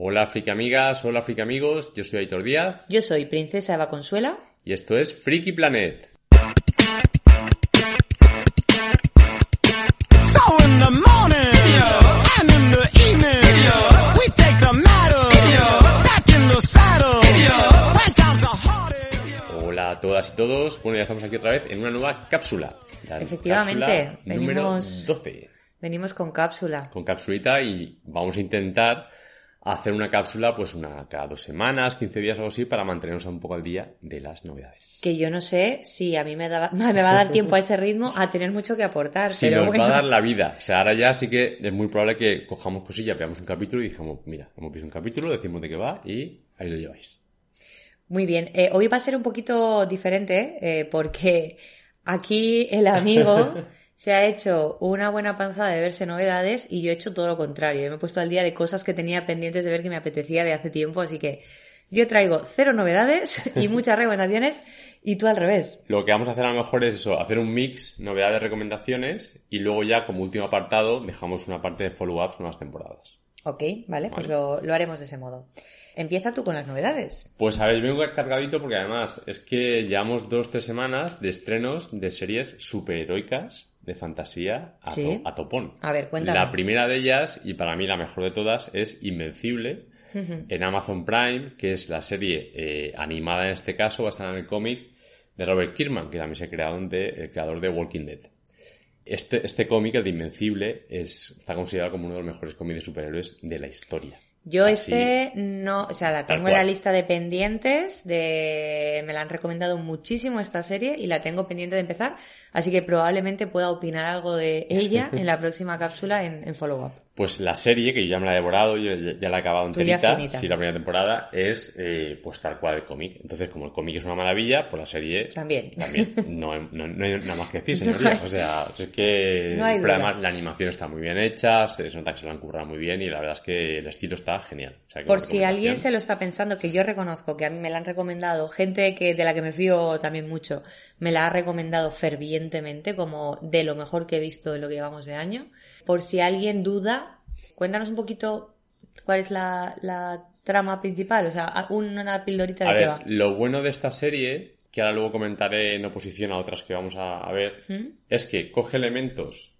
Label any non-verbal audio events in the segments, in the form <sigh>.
Hola Friki amigas, hola Friki amigos, yo soy Aitor Díaz Yo soy Princesa Eva Consuela. y esto es Friki Planet. Hola a todas y todos, bueno ya estamos aquí otra vez en una nueva cápsula. La Efectivamente, cápsula número venimos- 12. Venimos con cápsula. Con capsulita y vamos a intentar hacer una cápsula pues una cada dos semanas, 15 días o algo así para mantenernos un poco al día de las novedades. Que yo no sé si a mí me, da- <laughs> me va a dar tiempo a ese ritmo a tener mucho que aportar. Si pero nos bueno. va a dar la vida. O sea, ahora ya sí que es muy probable que cojamos cosillas, veamos un capítulo y dijamos, mira, hemos visto un capítulo, decimos de qué va y ahí lo lleváis. Muy bien. Eh, hoy va a ser un poquito diferente eh, porque aquí el amigo <laughs> se ha hecho una buena panzada de verse novedades y yo he hecho todo lo contrario. Yo me he puesto al día de cosas que tenía pendientes de ver que me apetecía de hace tiempo, así que yo traigo cero novedades y <laughs> muchas recomendaciones y tú al revés. Lo que vamos a hacer a lo mejor es eso, hacer un mix, novedades, recomendaciones y luego ya como último apartado dejamos una parte de follow-ups nuevas temporadas. Ok, vale, pues lo haremos de ese modo. Empieza tú con las novedades. Pues a ver, vengo cargadito porque además es que llevamos dos, tres semanas de estrenos de series superheroicas de fantasía a, Sí. to- a topón. A ver, cuéntame. La primera de ellas, y para mí la mejor de todas, es Invencible, en Amazon Prime, que es la serie eh, animada en este caso, basada en el cómic de Robert Kirkman, que también se de, el creador de Walking Dead. Este, este cómic, el de Invencible, es, está considerado como uno de los mejores cómics de superhéroes de la historia. Yo Así, este no, o sea, la tengo en la lista de pendientes, de me la han recomendado muchísimo esta serie y la tengo pendiente de empezar, así que probablemente pueda opinar algo de ella <laughs> en la próxima cápsula en, en follow up. Pues la serie, que yo ya me la he devorado, yo ya, la he acabado enterita, sí, la primera temporada, es eh, pues tal cual el cómic. Entonces, como el cómic es una maravilla, pues la serie También. también. <laughs> No, no, no hay nada más que decir, señoría. O sea, es que... No hay pero además la animación está muy bien hecha, se nota que se lo han currado muy bien y la verdad es que el estilo está genial. O sea, que Por si alguien se lo está pensando, que yo reconozco que a mí me la han recomendado, gente que de la que me fío también mucho, me la ha recomendado fervientemente como de lo mejor que he visto en lo que llevamos de año. Por si alguien duda, cuéntanos un poquito cuál es la, la trama principal, o sea, una pildorita de A qué ver, va. lo bueno de esta serie, que ahora luego comentaré en oposición a otras que vamos a, a ver, ¿Mm? es que coge elementos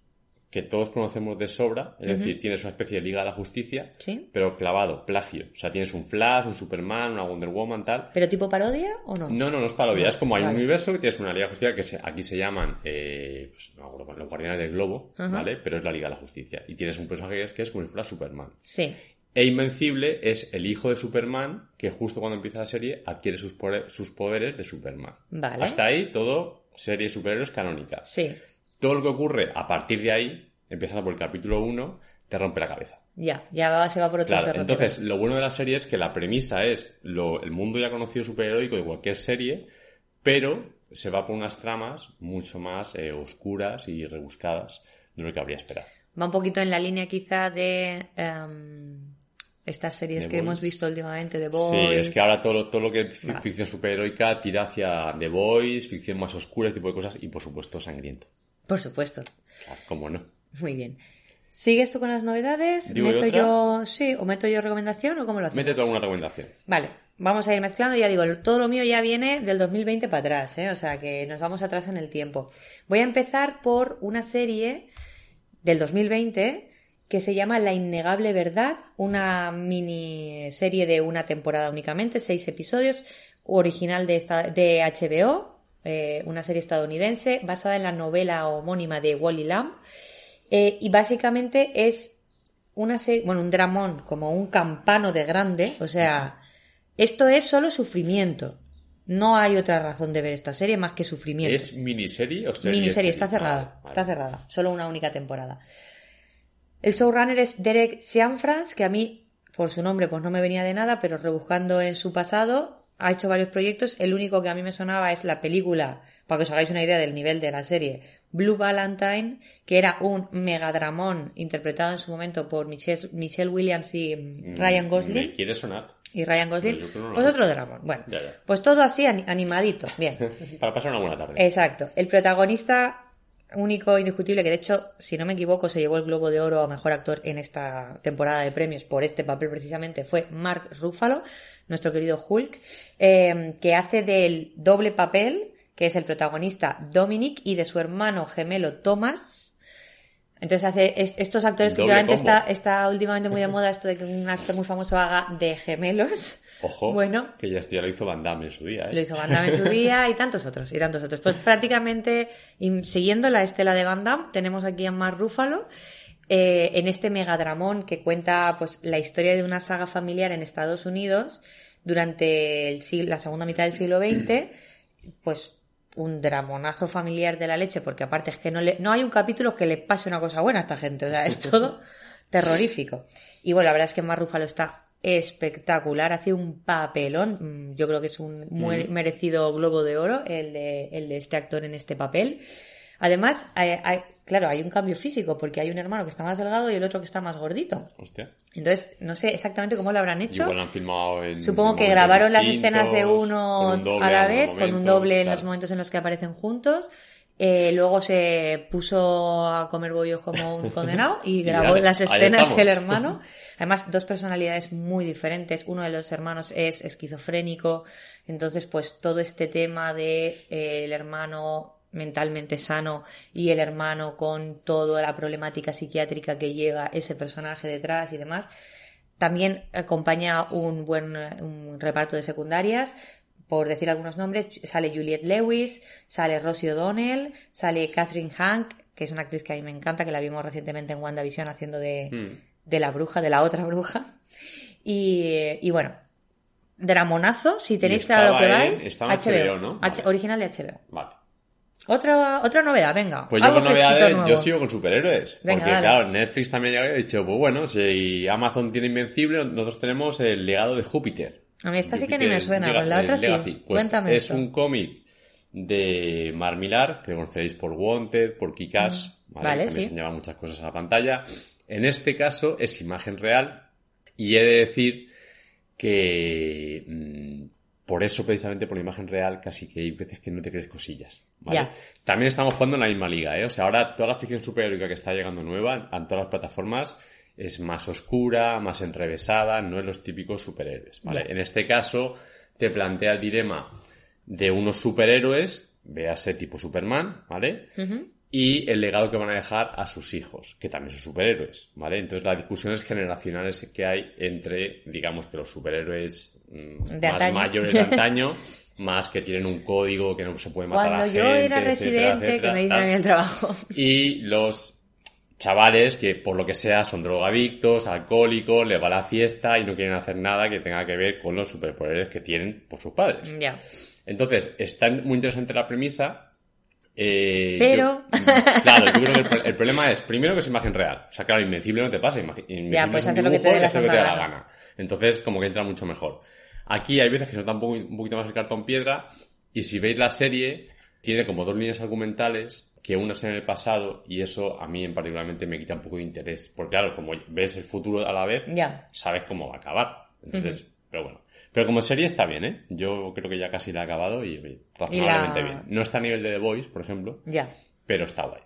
que todos conocemos de sobra, es decir, tienes una especie de Liga de la Justicia, ¿Sí? pero clavado, plagio. O sea, tienes un Flash, un Superman, una Wonder Woman, tal. ¿Pero tipo parodia o no? No, no, no es parodia, No, es como hay un universo que tienes una Liga de Justicia que se- aquí se llaman eh, pues, no los Guardianes del Globo. ¿vale? Pero es la Liga de la Justicia. Y tienes un personaje que es, que es como si fuera Superman. Sí. E Invencible es el hijo de Superman que justo cuando empieza la serie adquiere sus, pore- sus poderes de Superman. Vale. Hasta ahí todo serie de superhéroes canónica. Sí. Todo lo que ocurre a partir de ahí, empezando por el capítulo 1, te rompe la cabeza. Ya, ya se va por otros Claro, entonces lo bueno de la serie es que la premisa es lo, el mundo ya conocido superheroico de cualquier serie, pero se va por unas tramas mucho más eh, oscuras y rebuscadas de lo que habría esperado. Va un poquito en la línea quizá de em, estas series The que hemos visto últimamente, de Sí, Boys. es que ahora todo, lo- todo lo que es Vale. ficción superheroica tira hacia The Boys, ficción más oscura, ese tipo de cosas, y por supuesto sangriento. Por supuesto. Claro, cómo no. Muy bien. ¿Sigues tú con las novedades? ¿Digo ¿Meto otra? yo, sí, o meto yo recomendación o cómo lo hacemos? Mete tú alguna recomendación. Vale, vamos a ir mezclando. Ya digo, todo lo mío ya viene del 2020 para atrás, ¿eh? o sea que nos vamos atrás en el tiempo. Voy a empezar por una serie del 2020 que se llama La Innegable Verdad, una mini serie de una temporada únicamente, seis episodios, original de, esta- de HBO, eh, una serie estadounidense basada en la novela homónima de Wally Lamb. Eh, y básicamente es una serie, bueno, un dramón como un campano de grande, o sea, esto es solo sufrimiento. No hay otra razón de ver esta serie más que sufrimiento. ¿Es miniserie o serie? Miniserie, está cerrada, Ah, vale. está cerrada, solo una única temporada. El showrunner es Derek Cianfrance, que a mí, por su nombre, pues no me venía de nada, pero rebuscando en su pasado, ha hecho varios proyectos. El único que a mí me sonaba es la película, para que os hagáis una idea del nivel de la serie, Blue Valentine, que era un megadramón interpretado en su momento por Michelle, Michelle Williams y mm, Ryan Me Gosling. quiere sonar. Y Ryan Gosling, no pues otro dramón. Bueno, Ya, ya. pues todo así ani- animadito, bien. <laughs> Para pasar una buena tarde. Exacto. El protagonista único indiscutible que de hecho, si no me equivoco, se llevó el Globo de Oro a Mejor Actor en esta temporada de premios por este papel precisamente, fue Mark Ruffalo, nuestro querido Hulk, eh, que hace del doble papel, que es el protagonista Dominic, y de su hermano gemelo Thomas. Entonces hace es- estos actores que últimamente está, está últimamente muy de moda esto de que un actor muy famoso haga de gemelos. <laughs> Ojo, Bueno. que ya esto ya lo hizo Van Damme en su día, ¿eh? Lo hizo Van Damme en su día y tantos otros, y tantos otros. Pues prácticamente, y siguiendo la estela de Van Damme, tenemos aquí a Mark Ruffalo eh, en este megadramón que cuenta pues la historia de una saga familiar en Estados Unidos durante el siglo- la segunda mitad del siglo XX, pues un dramonazo familiar de la leche, porque aparte es que no, le, no hay un capítulo que le pase una cosa buena a esta gente, o sea, es todo <laughs> terrorífico. Y bueno, la verdad es que Mark Ruffalo está espectacular, hace un papelón, mm, yo creo que es un muy Mm. merecido globo de oro el de, el de este actor en este papel. Además, hay- hay- claro, hay un cambio físico, porque hay un hermano que está más delgado y el otro que está más gordito. Hostia. Entonces, no sé exactamente cómo lo habrán hecho. Igual han filmado en. Supongo que grabaron las escenas de uno a la vez, con un doble en los momentos en los que aparecen juntos. Eh, luego se puso a comer bollos como un <laughs> condenado y Y grabó dale, las escenas estamos. el hermano. <laughs> Además, dos personalidades muy diferentes. Uno de los hermanos es esquizofrénico. Entonces, pues todo este tema de eh, el hermano mentalmente sano y el hermano con toda la problemática psiquiátrica que lleva ese personaje detrás y demás. También acompaña un buen un reparto de secundarias. Por decir algunos nombres, sale Juliette Lewis, sale Rosie O'Donnell, sale Catherine Hank, que es una actriz que a mí me encanta, que la vimos recientemente en WandaVision haciendo de, Hmm. de la bruja, de la otra bruja. Y, y bueno, dramonazo, si tenéis claro lo que vais. en HBO, ¿no? H- Vale. original de HBO. Vale. Otra, otra novedad, venga. Pues yo con novedades, nuevo. yo sigo con superhéroes. Venga, porque dale. claro, Netflix también ya había dicho, pues bueno, si Amazon tiene Invencible, nosotros tenemos el legado de Júpiter. A mí esta sí que ni me suena, con la otra sí. Pues Cuéntame es un cómic de Mar Millar, que conoceréis por Wanted, por Kikas, Mm. Vale, También sí. se lleva muchas cosas a la pantalla. En este caso es imagen real y he de decir que mm, por eso precisamente por la imagen real casi que hay veces que no te crees cosillas. ¿vale? También estamos jugando en la misma liga, ¿eh? O sea, ahora toda la ficción superheroica que está llegando nueva en todas las plataformas es más oscura, más enrevesada, no es los típicos superhéroes, ¿vale? En este caso te plantea el dilema de unos superhéroes, véase tipo Superman, ¿vale? Y el legado que van a dejar a sus hijos, que también son superhéroes, ¿vale? Entonces las discusiones generacionales que hay entre, digamos que los superhéroes mm, más antaño. mayores de antaño, <laughs> más que tienen un código que no se puede matar Cuando a yo gente, era etcétera, residente, etcétera, que me dicen tal. en el trabajo. Y los chavales que por lo que sea son drogadictos, alcohólicos, les va la fiesta y no quieren hacer nada que tenga que ver con los superpoderes que tienen por sus padres. ya. Entonces, está muy interesante la premisa. Eh, Pero- yo- <laughs> claro, yo creo que el, pro- el problema es, primero que es imagen real. O sea, claro, Invencible no te pasa. Invencible Ya, puedes hacer lo que te dé y la hacer lo que santa te dé la gana. gana. Entonces, como que entra mucho mejor. Aquí hay veces que se nota un poquito más el cartón piedra y si veis la serie, tiene como dos líneas argumentales que una es en el pasado y eso a mí en particularmente me quita un poco de interés. Porque claro, como ves el futuro a la vez, Ya. sabes cómo va a acabar. Entonces, pero bueno. Pero como serie está bien, ¿eh? Yo creo que ya casi la he acabado y razonablemente Y la- bien. No está a nivel de The Voice, por ejemplo, Ya. pero está guay.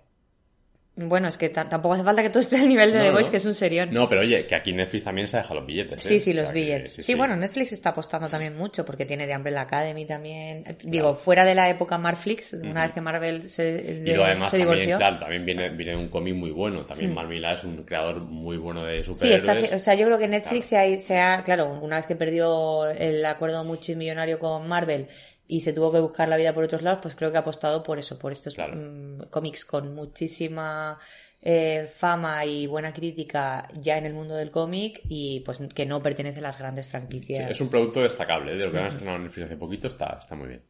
Bueno, es que ta- tampoco hace falta que todo esté al nivel de No, The Voice, no. que es un serión. No, pero oye, que aquí Netflix también se deja los billetes. ¿eh? Sí, sí, O los que- billetes. Sí, bueno, Netflix está apostando también mucho porque tiene The Umbrella Academy también. Eh, Digo, Claro. fuera de la época Marflix, una vez que Marvel se, Y luego además se también, divorció. claro, también viene, viene de un cómic muy bueno. También Mark Millar es un creador muy bueno de Sí, superhéroes. está, o sea, yo creo que Netflix se, ha, se ha- claro, una vez que perdió el acuerdo multimillonario con Marvel y se tuvo que buscar la vida por otros lados, pues creo que ha apostado por eso, por estos Claro. mm, cómics con muchísima eh, fama y buena crítica ya en el mundo del cómic y pues que no pertenece a las grandes Sí, franquicias. es un producto destacable. ¿eh? De lo que han estrenado en Netflix hace poquito está, está muy bien.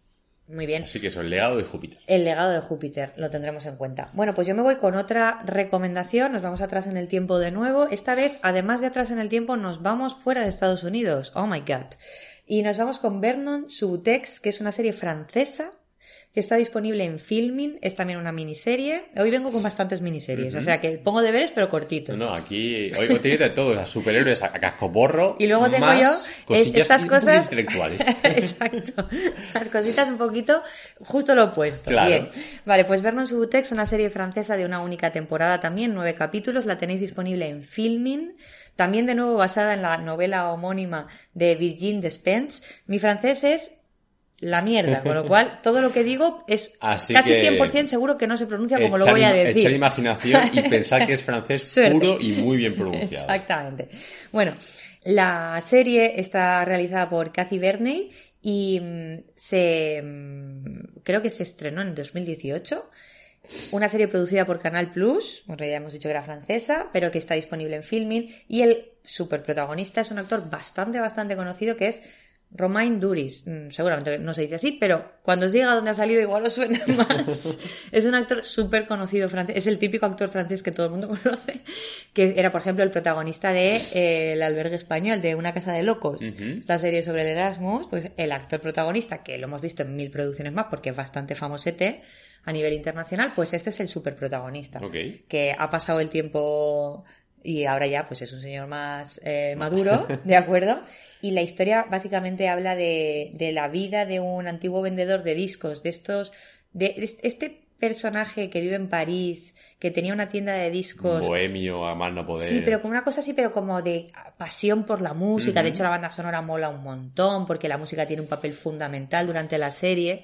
Muy bien. Así que eso, el legado de Júpiter. El legado de Júpiter, lo tendremos en cuenta. Bueno, pues yo me voy con otra recomendación, nos vamos atrás en el tiempo de nuevo. Esta vez, además de atrás en el tiempo, nos vamos fuera de Estados Unidos. Oh my god. Y nos vamos con Vernon Subutex, que es una serie francesa que está disponible en Filming, es también una miniserie. Hoy vengo con bastantes miniseries, o sea que pongo deberes pero cortitos. No, aquí hoy tiene de todo, a superhéroes a, a cascoporro. Y luego tengo más yo estas cosas. intelectuales. <laughs> Exacto. Las cositas un poquito justo lo opuesto. Claro. Bien. Vale, pues Vernon Subutex, una serie francesa de una única temporada también, nueve capítulos, la tenéis disponible en Filming. También de nuevo basada en la novela homónima de Virginie Despentes. Mi francés es la mierda, con lo <laughs> cual todo lo que digo es Así casi que- 100% seguro que no se pronuncia como lo voy a decir. Echar imaginación y <laughs> pensar que es francés puro y muy bien pronunciado. Exactamente. Bueno, la serie está realizada por Cathy Verney y mm, se mm, creo que se estrenó en 2018. Una serie producida por Canal Plus, bueno, ya hemos dicho que era francesa, pero que está disponible en Filming. Y el superprotagonista es un actor bastante, bastante conocido que es Romain Duris. Mm, Seguramente no se dice así, pero cuando os diga dónde ha salido igual os suena <laughs> más. es un actor súper conocido francés. Es el típico actor francés que todo el mundo <laughs> conoce. Que era, por ejemplo, el protagonista de eh, El albergue español, de Una casa de locos. Esta serie sobre el Erasmus, pues el actor protagonista, que lo hemos visto en mil producciones más porque es bastante famosete a nivel internacional, pues este es el superprotagonista. Ok. Que ha pasado el tiempo y ahora ya pues es un señor más eh, <laughs> maduro, ¿de acuerdo? Y la historia básicamente habla de, de la vida de un antiguo vendedor de discos, de estos, de este personaje que vive en París, que tenía una tienda de discos. Bohemio, a más no poder. Sí, pero como una cosa así, pero como de pasión por la música. De hecho, la banda sonora mola un montón porque la música tiene un papel fundamental durante la serie.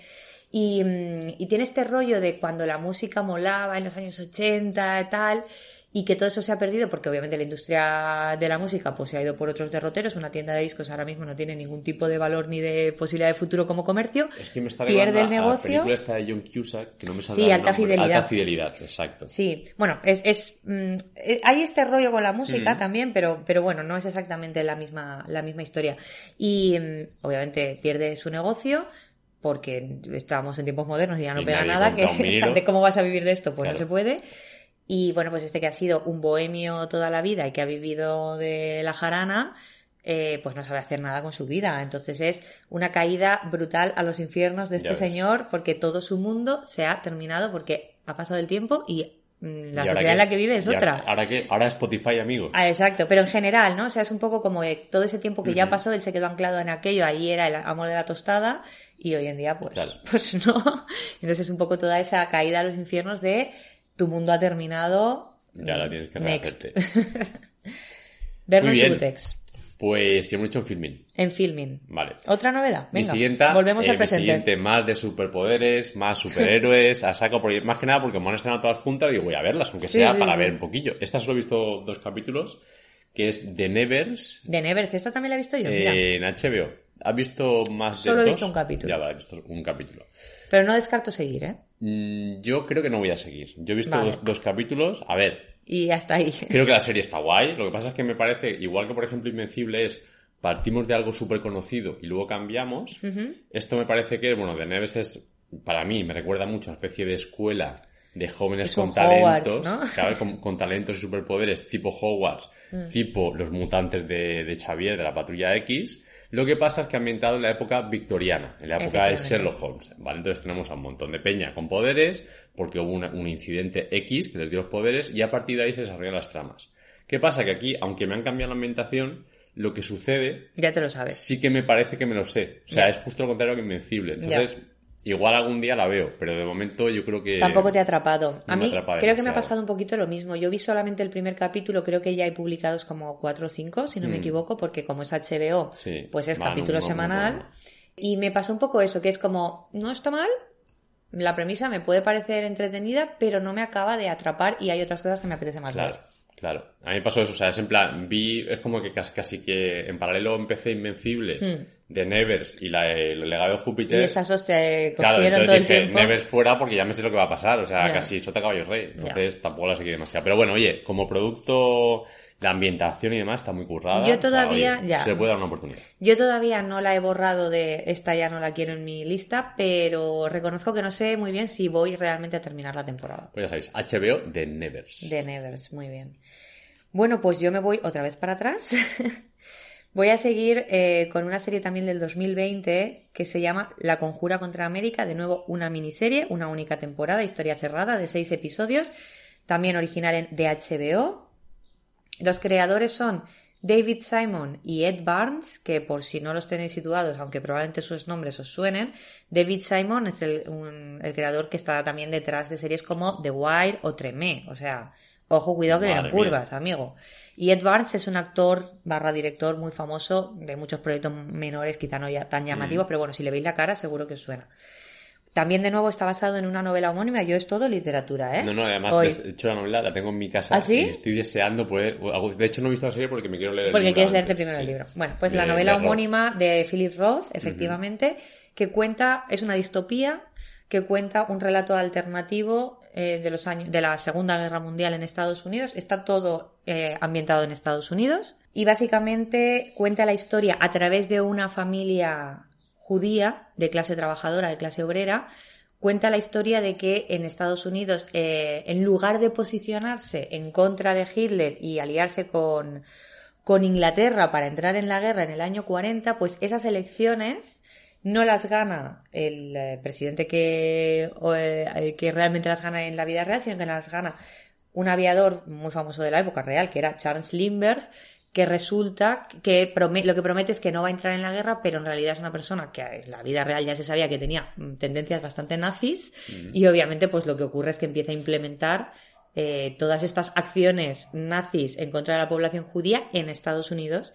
Y, mm, y tiene este rollo de cuando la música molaba en los años 80 y tal, y que todo eso se ha perdido porque obviamente la industria de la música pues se ha ido por otros derroteros. Una tienda de discos ahora mismo no tiene ningún tipo de valor ni de posibilidad de futuro como comercio. Es que me está pierde el a la negocio. película esta de John Cusack, que no me Sí, Alta. Fidelidad. Alta fidelidad, exacto. Sí, bueno, es, es mm, eh, hay este rollo con la música Mm. también, pero, pero bueno, no es exactamente la misma, la misma historia. Y mm, obviamente pierde su negocio porque estamos en tiempos modernos y ya no Y pega nada, que <laughs> de cómo vas a vivir de esto, pues Claro. no se puede. Y bueno, pues este que ha sido un bohemio toda la vida y que ha vivido de la jarana, eh, pues no sabe hacer nada con su vida. Entonces es una caída brutal a los infiernos de este señor porque todo su mundo se ha terminado porque ha pasado el tiempo y mm, la ¿Y ahora sociedad en la que vive es ¿Y otra. Ahora, qué? Ahora Spotify, amigos. Ah, exacto, pero en general, ¿no? O sea, es un poco como de todo ese tiempo que ya pasó, él se quedó anclado en aquello, ahí era el amo de la tostada, y hoy en día, pues, <laughs> pues no. Entonces es un poco toda esa caída a los infiernos de tu mundo ha terminado. Ya la tienes que Next. <laughs> Vernon Muy bien. Subutex, Pues yo mucho en filming. en filming. Vale. ¿Otra novedad? Mi Venga, siguiente, volvemos eh, al mi presente. siguiente más de superpoderes, más superhéroes, a saco por más que nada porque me han estrenado todas juntas, digo voy a verlas, aunque Sí, sea sí, para sí. ver un poquillo. Esta solo he visto dos capítulos, que es The Nevers De Nevers, esta también la he visto yo, mira. eh, en HBO. ¿Has visto más de Solo he visto un capítulo. Ya, vale, he visto un capítulo. Pero no descarto seguir, ¿eh? Mm, yo creo que no voy a seguir. Yo he visto Vale. dos, dos capítulos. A ver, Y hasta ahí. creo que la serie está guay. Lo que pasa es que me parece, igual que por ejemplo Invencible es, partimos de algo súper conocido y luego cambiamos. Esto me parece que, bueno, The Neves es, para mí, me recuerda mucho a una especie de escuela de jóvenes Es con un Hogwarts, talentos, ¿no? con talentos y superpoderes tipo Hogwarts, Mm. tipo los mutantes de, de Xavier, de la Patrulla X. Lo que pasa es que ambientado en la época victoriana, en la época de. Sherlock Holmes, ¿vale? Entonces tenemos a un montón de peña con poderes, porque hubo una- un incidente X que les dio los poderes, y a partir de ahí se desarrollan las tramas. ¿Qué pasa? Que aquí, aunque me han cambiado la ambientación, lo que sucede Ya te lo sabes. sí que me parece que me lo sé. O sea, Ya. es justo lo contrario que Invencible. Entonces, igual algún día la veo, pero de momento yo creo que... Tampoco te ha atrapado. A no mí atrapa creo que me ha pasado un poquito lo mismo. Yo vi solamente el primer capítulo, creo que ya hay publicados como cuatro o cinco, si no me Mm. equivoco, porque como es HBO, Sí, pues es capítulo no, semanal. no. Y me pasó un poco eso, que es como, no está mal, la premisa me puede parecer entretenida, pero no me acaba de atrapar y hay otras cosas que me apetece más Claro, ver. Claro. A mí me pasó eso. O sea, es en plan, vi... Es como que casi, casi que en paralelo empecé Invencible, Hmm. de Nevers y la, el legado de Y Júpiter. esas dos te Claro, cogieron entonces todo el dije, tiempo. Nevers fuera porque ya me sé lo que va a pasar. O sea, Ya. casi sota caballo rey. Entonces tampoco la seguí demasiado. Pero bueno, oye, como producto, la ambientación y demás está muy currada. Yo O sea, todavía- ya. Se le puede dar una oportunidad. Yo todavía no la he borrado de esta ya no la quiero en mi lista, pero reconozco que no sé muy bien si voy realmente a terminar la temporada. Pues ya sabéis, HBO de Nevers. De Nevers, muy bien. Bueno, pues yo me voy otra vez para atrás. <laughs> Voy a seguir eh, con una serie también del 2020 que se llama La Conjura contra América, de nuevo una miniserie, una única temporada, historia cerrada de seis episodios, también original en, de HBO. Los creadores son David Simon y Ed Barnes, que por si no los tenéis situados, aunque probablemente sus nombres os suenen, David Simon es el, un- el creador que está también detrás de series como The Wire o Tremé, o sea, ojo, cuidado que vienen curvas, amigo. Y Ed Barnes es un actor barra director muy famoso de muchos proyectos menores, quizá no ya tan llamativos, pero bueno, si le veis la cara seguro que os suena. También de nuevo está basado en una novela homónima, yo es todo literatura, ¿eh? No, no, además, Hoy- de hecho, la novela la tengo en mi casa ¿Ah, sí? y estoy deseando poder. De hecho, no he visto la serie porque me quiero leer el Porque libro quieres leerte primero el libro. Bueno, pues De- la novela de homónima de Philip Roth, efectivamente, que cuenta, es una distopía que cuenta un relato alternativo eh, de los años de la Segunda Guerra Mundial en Estados Unidos. Está todo eh, ambientado en Estados Unidos y básicamente cuenta la historia a través de una familia judía de clase trabajadora, de clase obrera, cuenta la historia de que en Estados Unidos, eh, en lugar de posicionarse en contra de Hitler y aliarse con, con Inglaterra para entrar en la guerra en el año 40, pues esas elecciones no las gana el eh, presidente que, o, eh, que realmente las gana en la vida real, sino que las gana un aviador muy famoso de la época real, que era Charles Lindbergh, que resulta que lo que promete es que no va a entrar en la guerra, pero en realidad es una persona que en la vida real ya se sabía que tenía mm, tendencias bastante nazis y obviamente pues lo que ocurre es que empieza a implementar eh, todas estas acciones nazis en contra de la población judía en Estados Unidos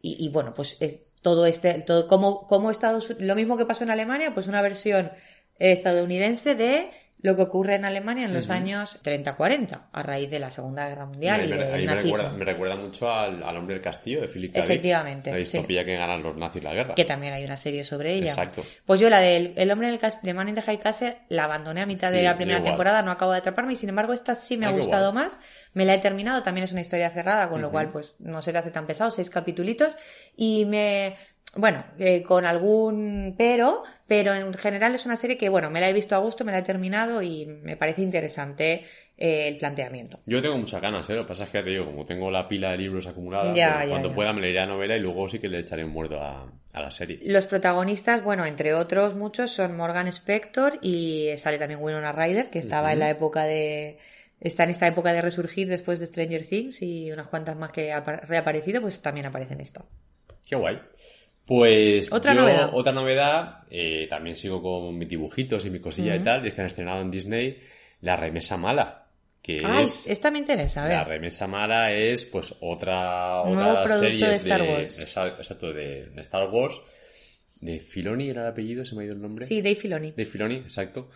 y, y, bueno, pues es todo este, todo como, como Estados lo mismo que pasó en Alemania, pues una versión eh, estadounidense de lo que ocurre en Alemania en los años 30-40, a raíz de la Segunda Guerra Mundial y del ahí me recuerda, me recuerda mucho al, al hombre del castillo de Philip K. Efectivamente, La sí. distopía que ganan los nazis la guerra. Que también hay una serie sobre ella. Exacto. Pues yo la del El hombre del de Man in the High Castle la abandoné a mitad Sí, de la primera temporada, no acabo de atraparme y sin embargo esta sí me Ah, ha gustado más. Me la he terminado, también es una historia cerrada, con lo cual pues no se te hace tan pesado, seis capitulitos y me bueno, eh, con algún pero, pero en general es una serie que, bueno, me la he visto a gusto, me la he terminado y me parece interesante eh, el planteamiento. Yo tengo muchas ganas, ¿eh? Lo que pasa es que te digo, como tengo la pila de libros acumulada, Ya, pues, ya, cuando ya. pueda me leeré la novela y luego sí que le echaré un muerto a, a la serie. Los protagonistas, bueno, entre otros muchos, son Morgan Spector y sale también Winona Ryder, que estaba en la época de... Está en esta época de resurgir después de Stranger Things y unas cuantas más que ha reaparecido, pues también aparece en esta. Qué guay. Pues Otra yo, novedad. otra novedad, eh, también sigo con mis dibujitos y mi cosilla y tal, y es que han estrenado en Disney La Remesa Mala, que Ay, es... esta me interesa, a ver. La remesa mala es pues otra otra serie de Star Wars. exacto de, de Star Wars de Filoni era el apellido se me ha ido el nombre Sí, Dave Filoni. de Filoni exacto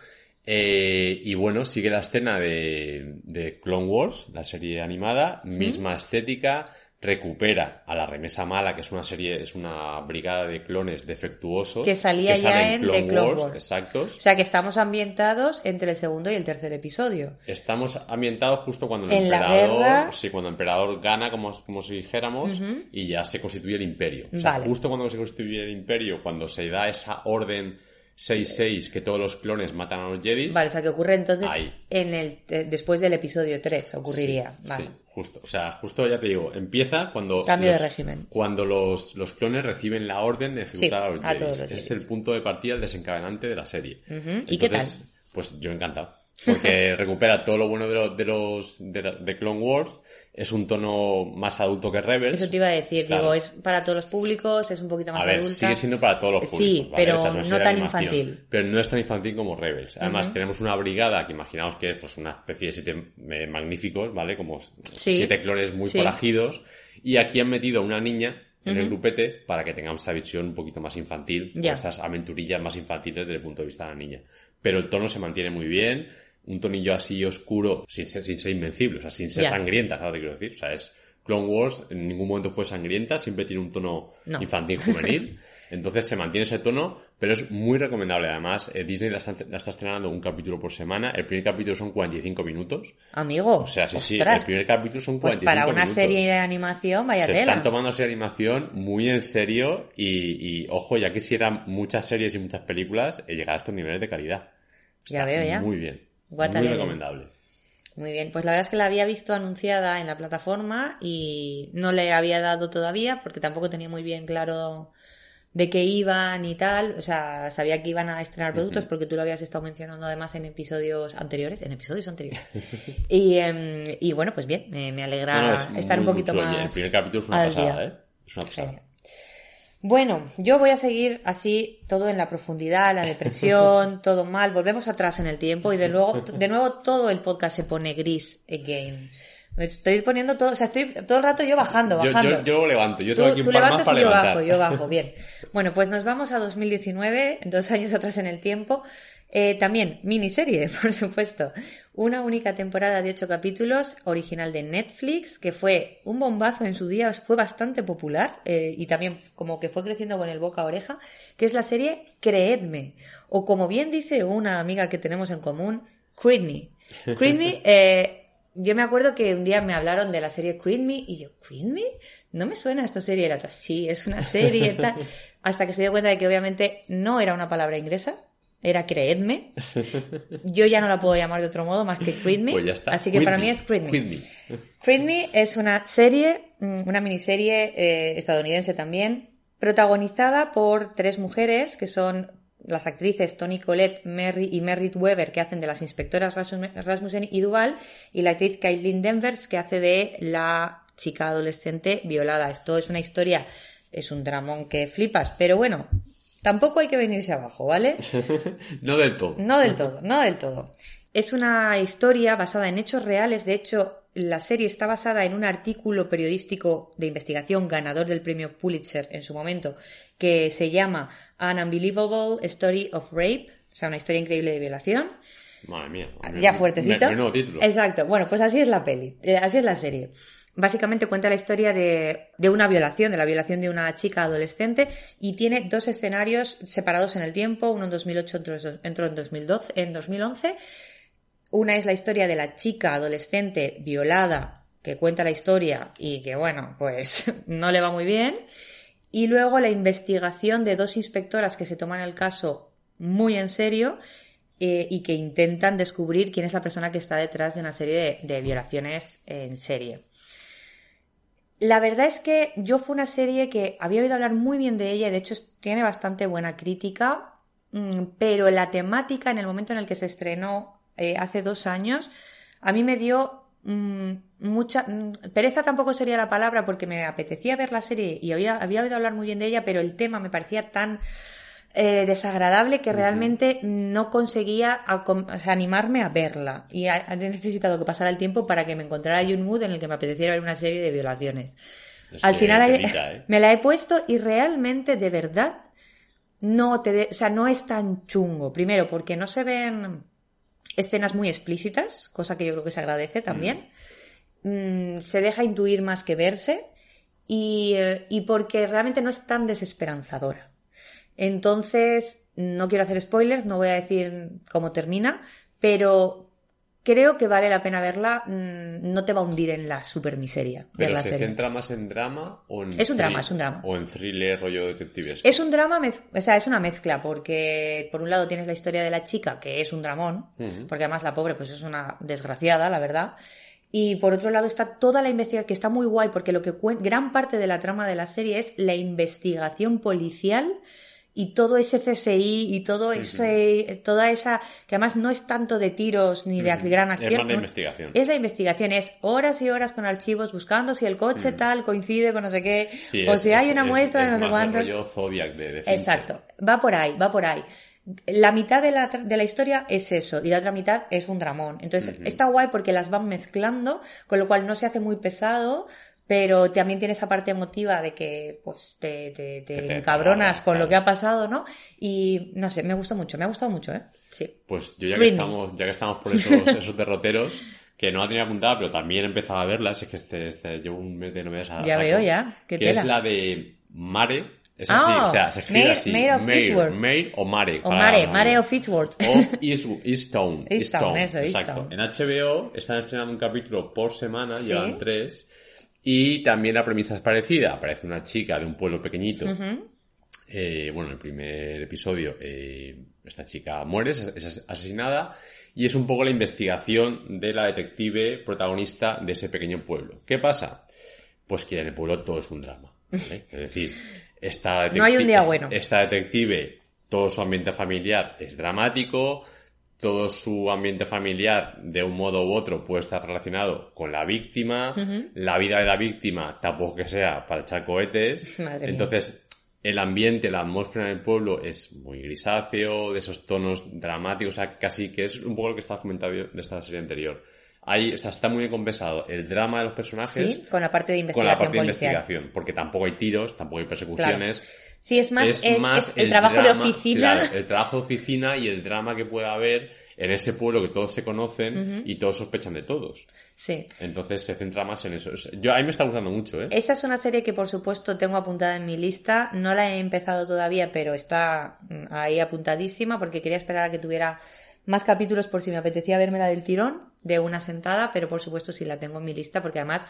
Eh, y bueno sigue la escena de, de Clone Wars la serie animada misma estética recupera a la remesa mala que es una serie es una brigada de clones defectuosos Que salía ya en The Clone Wars. exactos O sea que estamos ambientados entre el segundo y el tercer episodio. Estamos ambientados justo cuando el En la emperador, guerra. sí, cuando el emperador gana, como, como si dijéramos, y ya se constituye el imperio. O sea, Vale. justo cuando se constituye el imperio, cuando se da esa orden 6-6 que todos los clones matan a los Jedis. Vale, o sea que ocurre entonces Ahí. en el eh, después del episodio 3 ocurriría. Sí, vale. sí, justo. O sea, justo ya te digo, empieza cuando. Cambio de los- régimen. Cuando los, los clones reciben la orden de ejecutar Sí, a los los Es el punto de partida, el desencadenante de la serie. Ujú. ¿Y qué tal? Pues yo encantado. Porque <laughs> recupera todo lo bueno de, los de los de, la- de Clone Wars. Es un tono más adulto que Rebels. Eso te iba a decir, Claro. digo, es para todos los públicos, es un poquito más A ver, adulta. sigue siendo para todos los Sí, públicos. ¿vale? pero no tan infantil. Pero no es tan infantil como Rebels. Además, tenemos una brigada que imaginamos que es pues, una especie de siete eh, magníficos, ¿vale? Como siete clones muy Sí. forajidos. Y aquí han metido a una niña en el grupete para que tengamos esa visión un poquito más infantil, estas aventurillas más infantiles desde el punto de vista de la niña. Pero el tono se mantiene muy bien, un tonillo así oscuro, sin ser, sin ser invencible, o sea, sin ser Ya. sangrienta, ¿sabes lo que quiero decir? O sea, es Clone Wars en ningún momento fue sangrienta, siempre tiene un tono No. infantil juvenil. <laughs> Entonces se mantiene ese tono, pero es muy recomendable. Además, eh, Disney la está, la está estrenando un capítulo por semana. El primer capítulo son 45 minutos. Amigo, O sea, sí, sí, ostras, el primer capítulo son pues 45 para una minutos. serie de animación, vaya Se tela. están tomando esa animación muy en serio y, y, ojo, ya quisieran muchas series y muchas películas eh, llegar a estos niveles de calidad. Ya veo, ya. Muy bien. Muy recomendable. Muy bien, pues la verdad es que la había visto anunciada en la plataforma y no le había dado todavía porque tampoco tenía muy bien claro de qué iban y tal. O sea, sabía que iban a estrenar productos porque tú lo habías estado mencionando además en episodios anteriores. En episodios anteriores. <laughs> y, em, y bueno, pues bien, me, me alegra No, no, es estar un poquito más. El primer capítulo es una pasada, día. ¿eh? Es una pasada. Genial. Bueno, yo voy a seguir así, todo en la profundidad, la depresión, <laughs> todo mal. Volvemos atrás en el tiempo y de nuevo, <laughs> de nuevo todo el podcast se pone gris again. Estoy poniendo todo, o sea, estoy todo el rato yo bajando, Yo, bajando. yo, yo lo levanto, yo Tú, tengo aquí tú un par más levantas para y yo levantar. bajo, yo bajo, <laughs> bien. Bueno, pues nos vamos a 2019, dos años atrás en el tiempo. Eh, también miniserie, <laughs> por supuesto. Una única temporada de ocho capítulos, original de Netflix, que fue un bombazo en su día, fue bastante popular eh, y también como que fue creciendo con el boca a oreja, que es la serie Creedme, o como bien dice una amiga que tenemos en común, Creed Me. Creed Me, <laughs> eh, yo me acuerdo que un día me hablaron de la serie Creed Me y yo, ¿Creed Me? No me suena esta serie. Era otra, sí, es una serie y tal. <laughs> Hasta que se dio cuenta de que obviamente no era una palabra inglesa, era creedme. Yo ya no la puedo llamar de otro modo más que Creed Me. Pues ya está. Así que Quit para me. mí es Creed Me. Quit me. Creed Me es una serie, mm, una miniserie eh, estadounidense también, protagonizada por tres mujeres que son las actrices Toni Collette Merry y Merritt Weber, que hacen de las inspectoras Rasmus- Rasmussen y Duval, y la actriz Caitlin Denvers, que hace de la chica adolescente violada. Esto es una historia, es un dramón que flipas, pero bueno, tampoco hay que venirse abajo, ¿vale? <laughs> No del todo. No del todo, no del todo. Es una historia basada en hechos reales. De hecho, la serie está basada en un artículo periodístico de investigación ganador del premio Pulitzer en su momento, que se llama An Unbelievable Story of Rape, o sea, una historia increíble de violación. Madre mía. Ya fuertecito. Me- título. Exacto. Bueno, pues así es la peli, eh, así es la serie. Básicamente cuenta la historia de, una violación, de la violación de una chica adolescente y tiene dos escenarios separados en el tiempo, uno en 2008, otro en 2012, en 2011. Una es la historia de la chica adolescente violada que cuenta la historia y que bueno, pues <laughs> no le va muy bien. Y luego la investigación de dos inspectoras que se toman el caso muy en serio eh, y que intentan descubrir quién es la persona que está detrás de una serie de violaciones en serie. La verdad es que yo fue una serie que había oído hablar muy bien de ella y de hecho tiene bastante buena crítica, mm, pero la temática en el momento en el que se estrenó eh, hace dos años a mí me dio mm, mucha mm, pereza tampoco sería la palabra porque me apetecía ver la serie y había, había oído hablar muy bien de ella, pero el tema me parecía tan eh, desagradable que realmente no conseguía acom- o sea, animarme a verla. Y he necesitado que pasara el tiempo para que me encontrara yo un mood en el que me apeteciera ver una serie de violaciones. Es Al final ¿eh? me la he puesto y realmente, de verdad, no te de- o sea, no es tan chungo. Primero, porque no se ven escenas muy explícitas, cosa que yo creo que se agradece también. Mm, se deja intuir más que verse y, eh, y porque realmente no es tan desesperanzadora. Entonces, no quiero hacer spoilers, no voy a decir cómo termina, pero creo que vale la pena verla. mm, No te va a hundir en la super miseria Pero la se serie. centra más en drama o en. Es un drama, es un drama. O en thriller, rollo detectives. Es un drama, o sea, es una mezcla, porque por un lado tienes la historia de la chica, que es un dramón, Ujú. porque además la pobre pues es una desgraciada, la verdad. Y por otro lado está toda la investigación, que está muy guay, porque lo que gran parte de la trama de la serie es la investigación policial y todo ese CSI y todo ese, toda esa, que además no es tanto de tiros ni de Ujú. gran Es más la no- investigación. Es la investigación, es horas y horas con archivos buscando si el coche tal coincide con no sé qué, Sí, o es- si hay una es- muestra es de no sé de, Fincher. Exacto, va por ahí, va por ahí. La mitad de la, de la historia es eso y la otra mitad es un dramón. Entonces está guay porque las van mezclando, con lo cual no se hace muy pesado, pero también tiene esa parte emotiva de que pues te, te, te te encabronas con lo claro. que ha pasado, ¿no? Y no sé, me gustó mucho, me ha gustado mucho, ¿eh? Sí. Pues yo ya que, estamos, ya que estamos por <laughs> esos, esos derroteros, que no la tenía apuntada, pero también he empezado a verlas, es que este, este llevo un mes de no veas a Ya saco, veo ya, qué que tela. es la de Mare, es así, Ah, o sea, se escribe Mare- así, Mare of Mare, Eastward. Mare o Mare. O para- Mare, Mare of Fitzworth. of East, <laughs> Easttown. Easttown, eso, exacto. Easttown. En HBO están estrenando un capítulo por semana, Sí. llevan tres. Y también la premisa es parecida. Aparece una chica de un pueblo pequeñito eh, bueno, en el primer episodio, eh, esta chica muere, es, es asesinada, y es un poco la investigación de la detective protagonista de ese pequeño pueblo. ¿Qué pasa? Pues que en el pueblo todo es un drama. ¿vale? <laughs> Es decir, esta No hay un día bueno. Esta detective, todo su ambiente familiar es dramático, todo su ambiente familiar, de un modo u otro, puede estar relacionado con la víctima. La vida de la víctima tampoco que sea para echar cohetes. <laughs> Madre mía. Entonces, el ambiente, la atmósfera en el pueblo es muy grisáceo, de esos tonos dramáticos, o sea, casi que es un poco lo que estaba comentando de esta serie anterior. Ahí, o sea, está muy bien compensado el drama de los personajes Sí, con la parte de con investigación la parte de policial. investigación, porque tampoco hay tiros, tampoco hay persecuciones. Sí, es más, es, es el, el trabajo de oficina. claro, el trabajo de oficina y el drama que pueda haber en ese pueblo que todos se conocen y todos sospechan de todos. Sí. Entonces se centra más en eso. Es- Yo, a mí me está gustando mucho, ¿eh? Esa es una serie que por supuesto tengo apuntada en mi lista. No la he empezado todavía, pero está mm, ahí apuntadísima porque quería esperar a que tuviera más capítulos por si me apetecía verme la del tirón de una sentada, pero por supuesto sí la tengo en mi lista porque además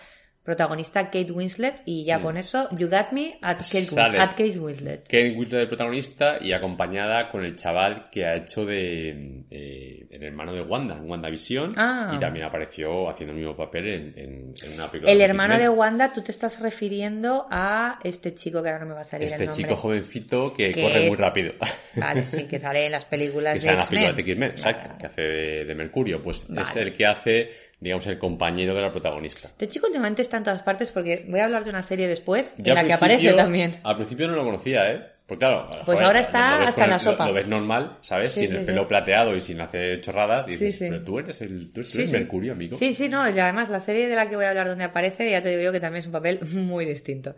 protagonista Kate Winslet y ya con eso you got me at Kate, Mm. At Kate Winslet. Kate Winslet el protagonista y acompañada con el chaval que ha hecho de eh, el hermano de Wanda, en WandaVision. Ah. Y también apareció haciendo el mismo papel en, en- en una película. El de hermano de. Wanda, tú te estás refiriendo a este chico que ahora no me va a salir el Este nombre. chico jovencito que, Que corre muy es- rápido. Vale, sí, que sale en las películas <laughs> que de X-Men. X-Men, exacto, Vale. que hace de, de Mercurio. Pues es Vale. el que hace, digamos, el compañero de la protagonista. Este chico últimamente está en todas partes porque voy a hablar de una serie después Yo en la que aparece también. Al principio no lo conocía, ¿eh? Pues claro, Pues ahora está hasta en la sopa. Lo, lo ves normal, ¿sabes? Sí, sin sí, el sí. pelo plateado y sin hacer chorradas. Dices, Sí, sí. pero tú eres el tú, eres. Mercurio, amigo. Sí, sí, no, y además la serie de la que voy a hablar donde aparece, ya te digo yo que también es un papel <laughs> muy distinto.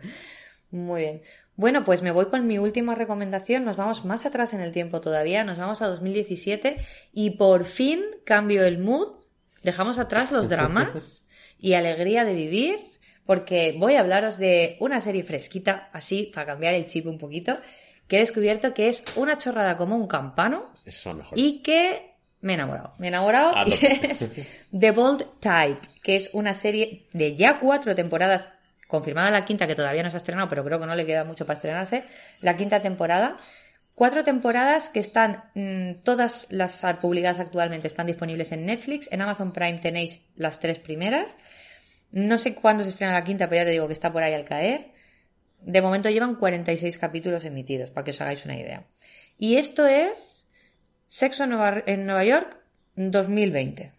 Muy bien. Bueno, pues me voy con mi última recomendación. Nos vamos más atrás en el tiempo todavía. Nos vamos a 2017 y por fin cambio el mood. Dejamos atrás los dramas y alegría de vivir porque voy a hablaros de una serie fresquita, así, para cambiar el chip un poquito, que he descubierto que es una chorrada como un campano Eso mejor. y que me he enamorado. Me he enamorado y <laughs> es The Bold Type, que es una serie de ya cuatro temporadas, confirmada la quinta, que todavía no se ha estrenado, pero creo que no le queda mucho para estrenarse, la quinta temporada. Cuatro temporadas que están, mm, todas las publicadas actualmente están disponibles en Netflix. En Amazon Prime tenéis las tres primeras. No sé cuándo se estrena la quinta, pero ya te digo que está por ahí al caer. De momento llevan 46 capítulos emitidos, para que os hagáis una idea. Y esto es Sexo en Nueva, en Nueva York 2020.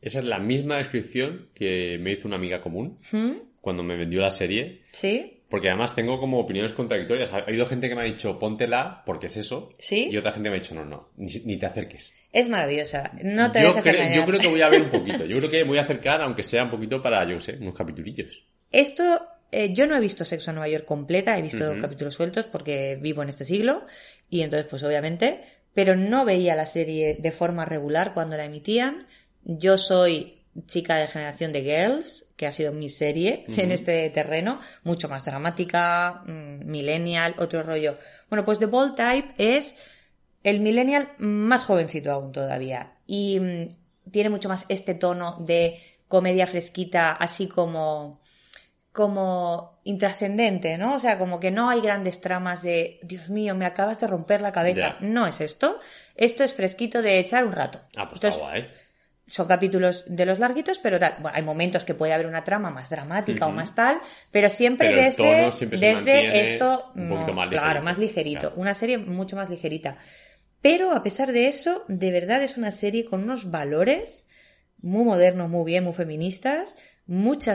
Esa es la misma descripción que me hizo una amiga común ¿Mm? cuando me vendió la serie. ¿Sí? Porque además tengo como opiniones contradictorias. Ha ha habido gente que me ha dicho, póntela porque es eso. ¿Sí? Y otra gente me ha dicho, no, no, ni, ni te acerques. Es maravillosa. No te yo, dejes creo, engañar. yo creo que voy a ver un <laughs> poquito. Yo creo que voy a acercar, aunque sea un poquito para, yo sé, unos capitulillos. Esto, eh, yo no he visto Sexo en Nueva York completa, he visto capítulos sueltos porque vivo en este siglo y entonces pues obviamente, pero no veía la serie de forma regular cuando la emitían. Yo soy chica de generación de Girls, que ha sido mi serie <laughs> en este terreno, mucho más dramática, mm, millennial, otro rollo. Bueno, pues The Bold Type es el millennial más jovencito aún todavía y mm, tiene mucho más este tono de comedia fresquita, así como como intrascendente, ¿no? O sea, como que no hay grandes tramas de Dios mío, me acabas de romper la cabeza. Ya. No es esto. Esto es fresquito de echar un rato. Ah, pues Entonces, está guay. Son capítulos de los larguitos, pero tal. Bueno, hay momentos que puede haber una trama más dramática o más tal, pero siempre Pero desde, siempre desde esto, un poquito no, más claro, más ligerito. Claro. Una serie mucho más ligerita. Pero a pesar de eso, de verdad es una serie con unos valores muy modernos, muy bien, muy feministas, mucha,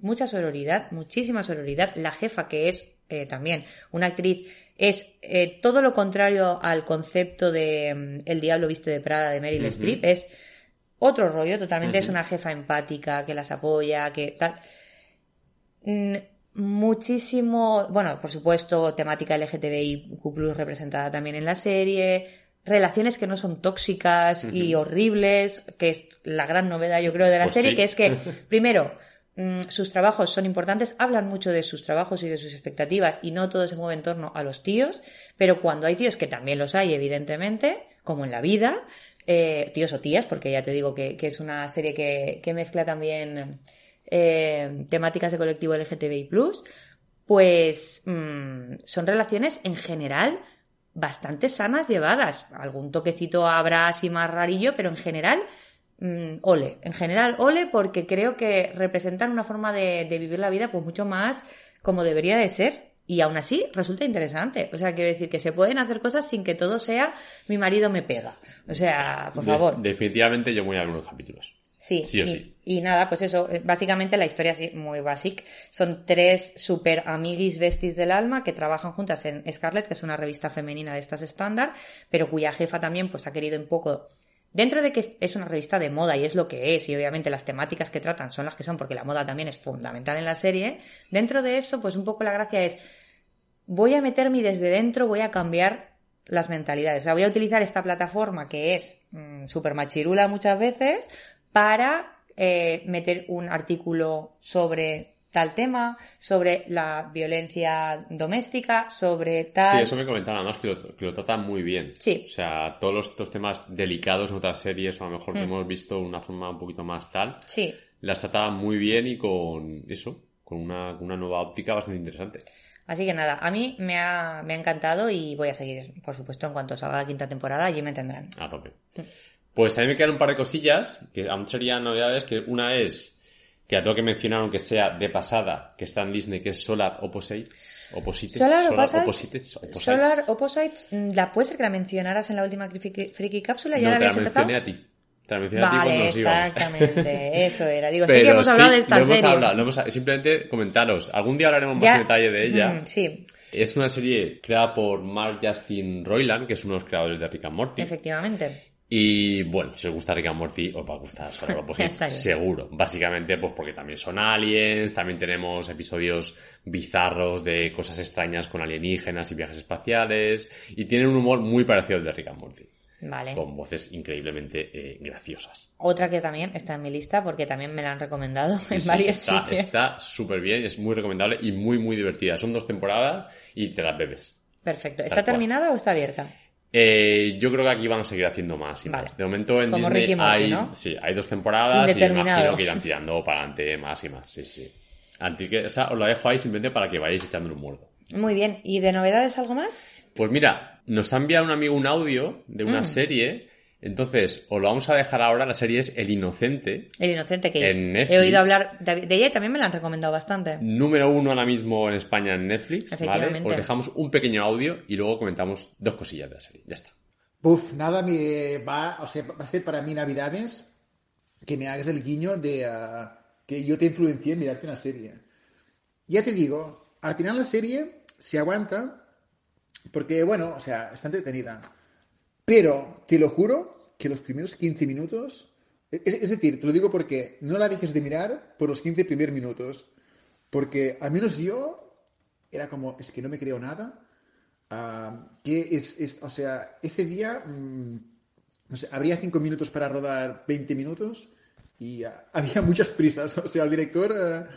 mucha sororidad, muchísima sororidad. La jefa, que es eh, también una actriz, es eh, todo lo contrario al concepto de mm, El diablo viste de Prada de Meryl. Streep. Es otro rollo, totalmente es una jefa empática que las apoya, que tal. Mm, Muchísimo, bueno, por supuesto, temática LGTBIQ representada también en la serie, relaciones que no son tóxicas y horribles, que es la gran novedad, yo creo, de la Pues serie, sí. que es que, <laughs> primero, mm, sus trabajos son importantes, hablan mucho de sus trabajos y de sus expectativas y no todo se mueve en torno a los tíos, pero cuando hay tíos, que también los hay, evidentemente, como en la vida, eh, tíos o tías, porque ya te digo que, que es una serie que, que mezcla también eh, temáticas de colectivo LGTBI+, pues mm, son relaciones en general bastante sanas llevadas. Algún toquecito habrá así más rarillo, pero en general, mm, ole. En general, ole, porque creo que representan una forma de, de vivir la vida pues mucho más como debería de ser. Y aún así resulta interesante. O sea, quiero decir que se pueden hacer cosas sin que todo sea mi marido me pega. O sea, por De- favor. definitivamente yo voy a ver unos capítulos. Sí, Sí o y, sí. y nada, pues eso, eh, básicamente la historia es muy básica. Son tres super amiguis besties del alma que trabajan juntas en Scarlet, que es una revista femenina de estas estándar, pero cuya jefa también pues ha querido un poco Dentro de que es- una revista de moda y es lo que es, y obviamente las temáticas que tratan son las que son, porque la moda también es fundamental en la serie, dentro de eso, pues un poco la gracia es, voy a meterme desde dentro voy a cambiar las mentalidades. O sea, voy a utilizar esta plataforma que es súper machirula muchas veces para eh, meter un artículo sobre tal tema, sobre la violencia doméstica, sobre tal... Sí, eso me comentaron además que lo, que lo tratan muy bien. Sí. O sea, todos los- estos temas delicados en otras series, o a lo mejor que Mm. hemos visto de una forma un poquito más tal, Sí. las trataban muy bien y con eso, con una, una nueva óptica bastante interesante. Así que nada, a mí me ha, me ha encantado y voy a seguir, por supuesto, en cuanto salga la quinta temporada, allí me tendrán. A tope. Pues a mí me quedan un par de cosillas, que aún serían novedades, que una es, que la tengo que mencionar aunque sea de pasada, que está en Disney, que es Solar Opposites. Opposites. Solar Opposites, Opposites. Opposites. Solar Opposites, mm, ¿la puede ser que la mencionaras en la última friki, friki cápsula? ¿Ya No, la te la mencioné a ti. Te la mencioné a ti Vale, cuando nos exactamente, <laughs> eso era. Digo, sí Pero que hemos hablado sí, de esta lo hemos serie. hablado, lo hemos- simplemente comentaros. Algún día hablaremos más Ya, en detalle de ella. mm, sí, Es una serie creada por Mark Justin Roiland, que es uno de los creadores de Rick and Morty. efectivamente. Y bueno, si os gusta Rick and Morty, os va a gustar <laughs> Solar seguro. Básicamente, pues porque también son aliens, también tenemos episodios bizarros de cosas extrañas con alienígenas y viajes espaciales, y tienen un humor muy parecido al de Rick and Morty, Vale. con voces increíblemente eh, graciosas. Otra que también está en mi lista porque también me la han recomendado en sí, varios está, sitios. Está súper bien, es muy recomendable y muy, muy divertida. Son dos temporadas y te las bebes. Perfecto. ¿Está Tal cual. terminada o está abierta? Eh, yo creo que aquí van a seguir haciendo más y Vale. más. De momento en Como Disney Morty, hay, ¿no? sí, hay dos temporadas y imagino que irán tirando para adelante más y más. Sí, sí. Así que esa os la dejo ahí simplemente para que vayáis echándole un muerdo. Muy bien. ¿Y de novedades algo más? Pues mira, nos ha enviado un amigo un audio de una Mm. serie. Entonces, os lo vamos a dejar ahora. La serie es El Inocente. El Inocente, que En he Netflix. oído hablar de, de ella y también me la han recomendado bastante. Número uno ahora mismo en España en Netflix. ¿vale? Os dejamos un pequeño audio y luego comentamos dos cosillas de la serie. Ya está. Uf, nada me va, o sea, va a ser para mí Navidades que me hagas el guiño de ah, que yo te influencié en mirarte una serie. Ya te digo, al final la serie se aguanta porque, bueno, o sea, está entretenida. Pero te lo juro que los primeros 15 minutos, es, es decir, te lo digo porque no la dejes de mirar por los 15 primeros minutos. Porque al menos yo era como, es que no me creo nada. Que es, es- o sea, ese día, mm, no sé, habría 5 minutos para rodar 20 minutos y <laughs> había muchas prisas. O sea, al director ah,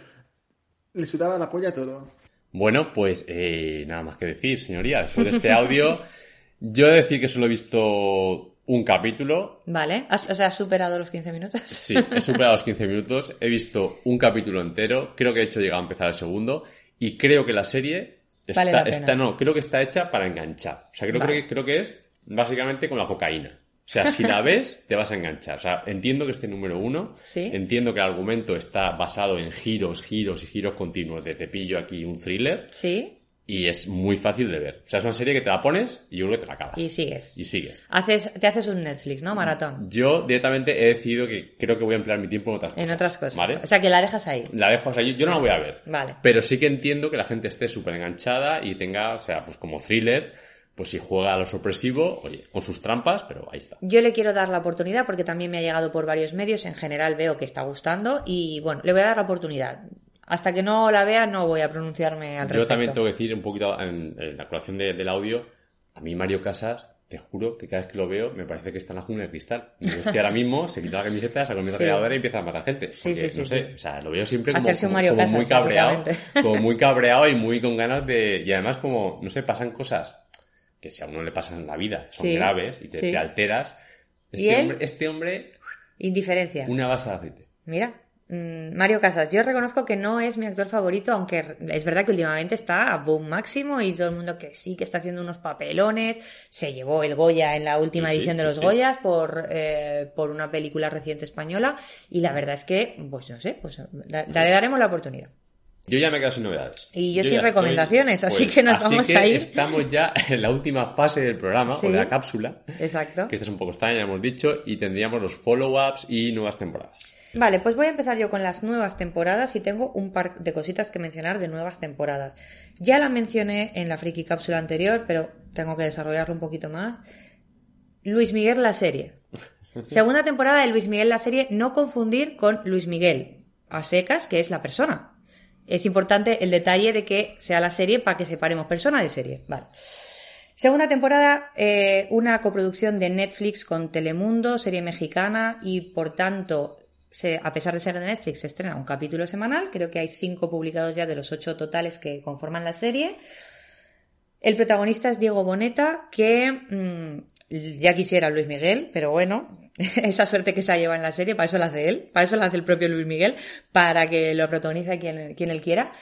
le sudaba la polla todo. Bueno, pues eh, nada más que decir, señoría. Después de este audio, <laughs> yo he de decir que solo he visto un capítulo. Vale. ¿Has, o sea, has superado los 15 minutos? Sí, he superado los 15 minutos, he visto un capítulo entero, creo que de hecho he llegado a empezar el segundo, y creo que la serie está, Vale la pena. está- no, creo que está hecha para enganchar. O sea, creo, Vale. creo que, creo que es básicamente con la cocaína. O sea, si la <laughs> ves, te vas a enganchar. O sea, entiendo que este número uno, Sí. entiendo que el argumento está basado en giros, giros y giros continuos de te pillo aquí un thriller, Sí. Y es muy fácil de ver. O sea, es una serie que te la pones y yo creo que te la acabas. Y sigues. Y sigues. Haces, te haces un Netflix, ¿no? Maratón. Yo directamente he decidido que creo que voy a emplear mi tiempo en otras cosas. En otras cosas. ¿Vale? O sea, que la dejas ahí. La dejo, o sea, yo, yo no la voy a ver. Vale. Pero sí que entiendo que la gente esté súper enganchada y tenga, o sea, pues como thriller, pues si juega a lo sorpresivo, oye, con sus trampas, pero ahí está. Yo le quiero dar la oportunidad porque también me ha llegado por varios medios. En general veo que está gustando y bueno, le voy a dar la oportunidad. Hasta que no la vea no voy a pronunciarme al respecto. Yo también tengo que decir un poquito en, en la colación de- del audio, a mí Mario Casas, te juro que cada vez que lo veo me parece que está en la jungla de cristal. Digo, este ahora mismo se quita la camiseta, saca la Sí. ametralladora y empieza a matar gente. Sí, Porque, sí, sí, no sé, sí. o sea, lo veo siempre como, como- Mario como Casas, muy cabreado, como muy <laughs> cabreado y muy con ganas de... Y además como, no sé, pasan cosas que si a uno le pasan en la vida, son Sí, graves y te, sí. te alteras. ¿Y Este él? hombre, este hombre, Indiferencia. una base de aceite. Mira, Mario Casas, yo reconozco que no es mi actor favorito, aunque es verdad que últimamente está a boom máximo y todo el mundo que sí, que está haciendo unos papelones, se llevó el Goya en la última Sí, edición de los sí. Goyas por, eh, por una película reciente española y la verdad es que, pues no sé, pues la- le daremos la oportunidad. Yo ya me quedo sin novedades. Y yo sin estoy- recomendaciones, así que nos vamos que a ir. Estamos ya en la última fase del programa, Sí. o de la cápsula, Exacto. que esta es un poco extraña, ya hemos dicho, y tendríamos los follow-ups y nuevas temporadas. Vale, pues voy a empezar yo con las nuevas temporadas y tengo un par de cositas que mencionar de nuevas temporadas. Ya la mencioné en la friki cápsula anterior, pero tengo que desarrollarlo un poquito más. Luis Miguel la serie. <laughs> Segunda temporada de Luis Miguel la serie, no confundir con Luis Miguel a secas, que es la persona. Es importante el detalle de que sea la serie para que separemos persona de serie. Vale. Segunda temporada, eh, una coproducción de Netflix con Telemundo, serie mexicana, y por tanto, se- a pesar de ser de Netflix, se estrena un capítulo semanal. Creo que hay cinco publicados ya de los ocho totales que conforman la serie. El protagonista es Diego Boneta, que mm, ya quisiera Luis Miguel, pero bueno, <laughs> esa suerte que se ha llevado en la serie, para eso la hace él, para eso la hace el propio Luis Miguel, para que lo protagonice quien, quien él quiera.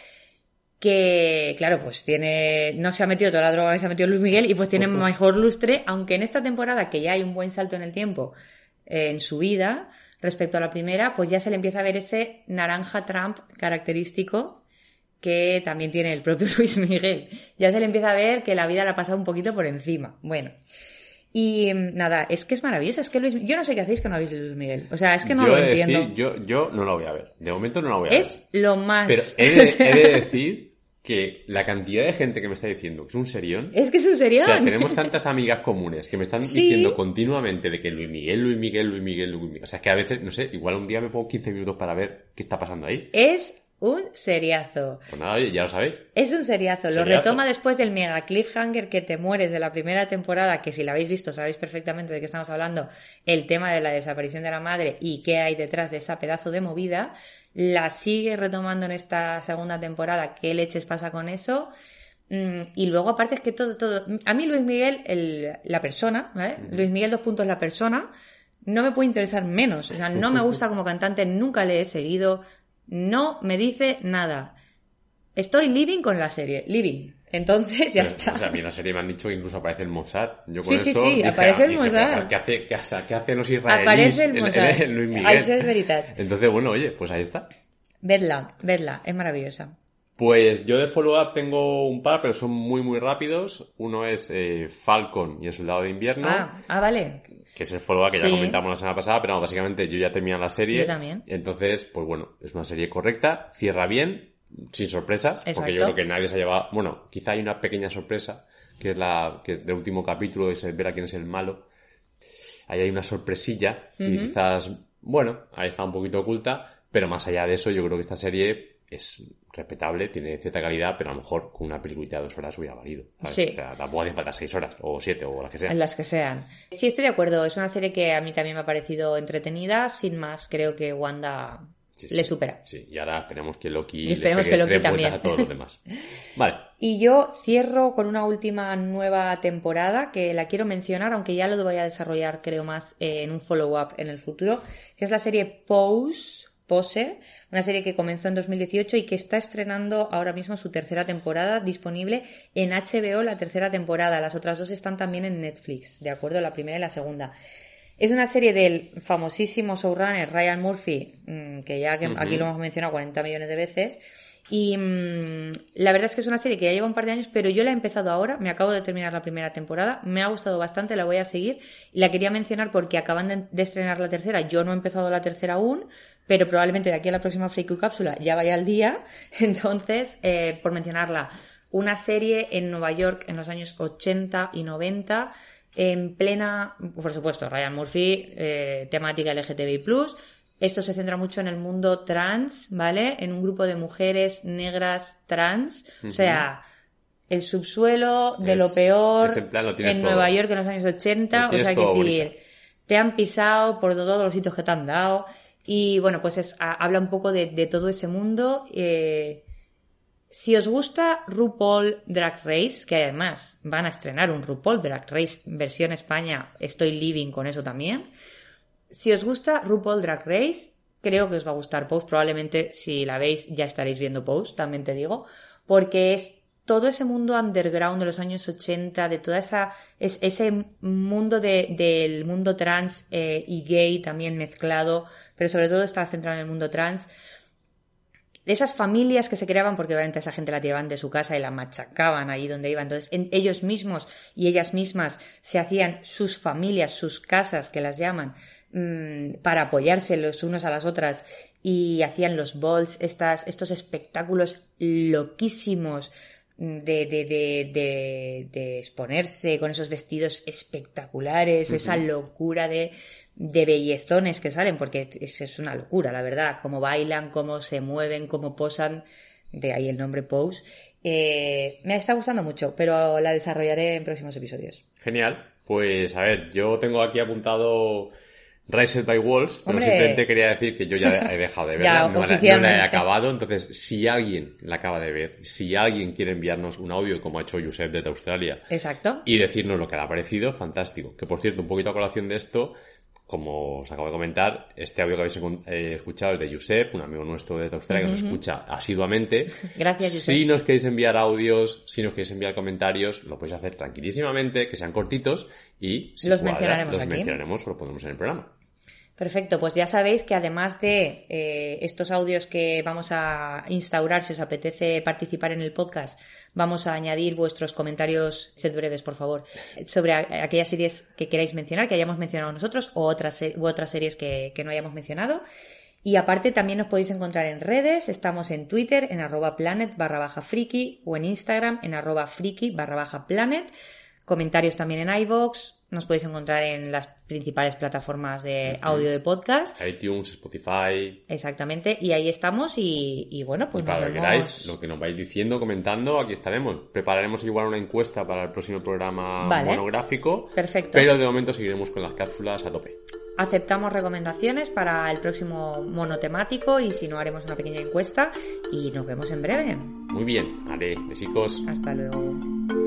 Que, claro, pues tiene, no se ha metido toda la droga que se ha metido Luis Miguel y pues tiene mejor lustre, aunque en esta temporada que ya hay un buen salto en el tiempo eh, en su vida respecto a la primera, pues ya se le empieza a ver ese naranja Trump característico que también tiene el propio <laughs> Luis Miguel. Ya se le empieza a ver que la vida la ha pasado un poquito por encima. Bueno. Y mm, nada, es que es maravilloso. Es que Luis, yo no sé qué hacéis que no habéis Luis Miguel. O sea, es que no yo lo entiendo. decir, yo, yo no la voy a ver. De momento no la voy a ver. es lo más. Pero he de, he de <laughs> decir que la cantidad de gente que me está diciendo que es un serión. Es que es un serión. O sea, tenemos tantas amigas comunes que me están <laughs> Sí. diciendo continuamente de que Luis Miguel, Luis Miguel, Luis Miguel, Luis Miguel. O sea, es que a veces, no sé, igual un día me pongo 15 minutos para ver qué está pasando ahí. Es un seriazo. Pues nada, oye, ya lo sabéis. Es un seriazo. Lo retoma después del mega cliffhanger que te mueres de la primera temporada, que si la habéis visto sabéis perfectamente de qué estamos hablando, el tema de la desaparición de la madre y qué hay detrás de esa pedazo de movida. La sigue retomando en esta segunda temporada. ¿Qué leches pasa con eso? Mm, Y luego, aparte, es que todo, todo. A mí, Luis Miguel, el- la persona, ¿vale? Luis Miguel, dos puntos, la persona, no me puede interesar menos. O sea, no me gusta como cantante, nunca le he seguido, no me dice nada. Estoy living con la serie, living. Entonces, ya Pero, está. O sea, a mí en la serie me han dicho que incluso aparece el Mossad. Yo con Sí, sí, eso sí, dije, aparece ah, el Mossad. ¿Qué, hace, qué, hace, qué hacen los israelíes? Aparece el en- en- Mossad. <laughs> en Luis Miguel? És veritat. Entonces, bueno, oye, pues ahí está. Vedla, vedla, es maravillosa. Pues yo de follow-up tengo un par, pero son muy, muy rápidos. Uno es eh, Falcon y el Soldado de Invierno, Ah, ah, vale. Que es el follow-up que ya comentamos la semana pasada, pero básicamente yo ya terminé la serie. Yo también. Entonces, pues bueno, es una serie correcta, cierra bien, sin sorpresas, porque yo creo que nadie se ha llevado... Bueno, quizá hay una pequeña sorpresa, que es la que del último capítulo, es ver a quién es el malo. Ahí hay una sorpresilla, que Ujú. quizás, bueno, ahí está un poquito oculta, pero más allá de eso, yo creo que esta serie es respetable, tiene cierta calidad, pero a lo mejor con una peliculita de dos horas hubiera valido. Sí. O sea, tampoco hace falta seis horas, o siete, o las que sean. En las que sean. Sí, estoy de acuerdo. Es una serie que a mí también me ha parecido entretenida. Sin más, creo que Wanda Sí, sí. le supera. Sí, y ahora esperemos que Loki Y esperemos le que Loki también. a todos los demás. <laughs> Vale. Y yo cierro con una última nueva temporada que la quiero mencionar, aunque ya lo voy a desarrollar, creo, más eh, en un follow-up en el futuro, que es la serie Pose, Pose, una serie que comenzó en 2018 y que está estrenando ahora mismo su tercera temporada, disponible en HBO la tercera temporada. Las otras dos están también en Netflix, de acuerdo, la primera y la segunda. Es una serie del famosísimo showrunner Ryan Murphy, mm, que ya que aquí lo hemos mencionado 40 millones de veces. Y mm, la verdad es que es una serie que ya lleva un par de años, pero yo la he empezado ahora, me acabo de terminar la primera temporada, me ha gustado bastante, la voy a seguir. Y la quería mencionar porque acaban de, estrenar la tercera, yo no he empezado la tercera aún, pero probablemente de aquí a la próxima Freaky Cápsula ya vaya al día, <laughs> entonces, eh, por mencionarla, una serie en Nueva York en los años 80 y 90, en plena, por supuesto, Ryan Murphy, eh, temática LGTBI+, esto se centra mucho en el mundo trans, ¿vale? En un grupo de mujeres negras trans. O sea, el subsuelo de Es- lo peor en plan, lo en. Nueva York en los años 80. Lo O sea, que decir, te han pisado por todos los sitios que te han dado. Y bueno, pues es- a- habla un poco de, de todo ese mundo. eh, si os gusta RuPaul Drag Race, que además van a estrenar un RuPaul Drag Race versión España, estoy living con eso también. Si os gusta RuPaul Drag Race, creo que os va a gustar Pose. Probablemente si la veis ya estaréis viendo Pose, también te digo, porque es todo ese mundo underground de los años 80, de toda esa, es, ese mundo de, del mundo trans eh, y gay también mezclado, pero sobre todo está centrado en el mundo trans. Esas familias que se creaban, porque obviamente esa gente la tiraban de su casa y la machacaban ahí donde iba. Entonces, en- ellos mismos y ellas mismas se hacían sus familias, sus casas, que las llaman, mm, para apoyarse los unos a las otras y hacían los balls, estas, estos espectáculos loquísimos de, de, de, de, de exponerse con esos vestidos espectaculares, esa locura de, de bellezones que salen, porque es, es una locura, la verdad, cómo bailan, cómo se mueven, cómo posan, de ahí el nombre Pose. Eh, me está gustando mucho, pero la desarrollaré en próximos episodios. Genial. Pues a ver, yo tengo aquí apuntado Raised by Wolves, pero Hombre. simplemente quería decir que yo ya <laughs> he dejado de Ya, verla, no, la, no la he acabado, entonces si alguien la acaba de ver, si alguien quiere enviarnos un audio como ha hecho Josep desde Australia Exacto. y decirnos lo que le ha parecido, fantástico. Que por cierto, un poquito a colación de esto, como os acabo de comentar, este audio que habéis eh, escuchado es de Josep, un amigo nuestro desde Australia que nos escucha asiduamente. <laughs> Gracias, Josep. Si nos queréis enviar audios, si nos queréis enviar comentarios, lo podéis hacer tranquilísimamente, que sean cortitos y si Los cuadra, mencionaremos los aquí. mencionaremos o lo pondremos en el programa. Perfecto, pues ya sabéis que además de eh, estos audios que vamos a instaurar, si os apetece participar en el podcast, vamos a añadir vuestros comentarios, sed breves por favor, sobre aquellas series que queráis mencionar, que hayamos mencionado nosotros, o otras, u otras series que, que no hayamos mencionado. Y aparte también nos podéis encontrar en redes, estamos en Twitter en arroba planet barra baja friki o en Instagram en arroba friki barra baja planet. Comentarios también en iVoox, nos podéis encontrar en las principales plataformas de audio de podcast. iTunes, Spotify, Exactamente, y ahí estamos y, y bueno, pues y para nos lo que queráis, lo que nos vais diciendo, comentando, aquí estaremos. Prepararemos igual una encuesta para el próximo programa Vale. monográfico. Perfecto. Pero de momento seguiremos con las cápsulas a tope. Aceptamos recomendaciones para el próximo monotemático y si no haremos una pequeña encuesta y nos vemos en breve. Muy bien, vale, besicos. Hasta luego.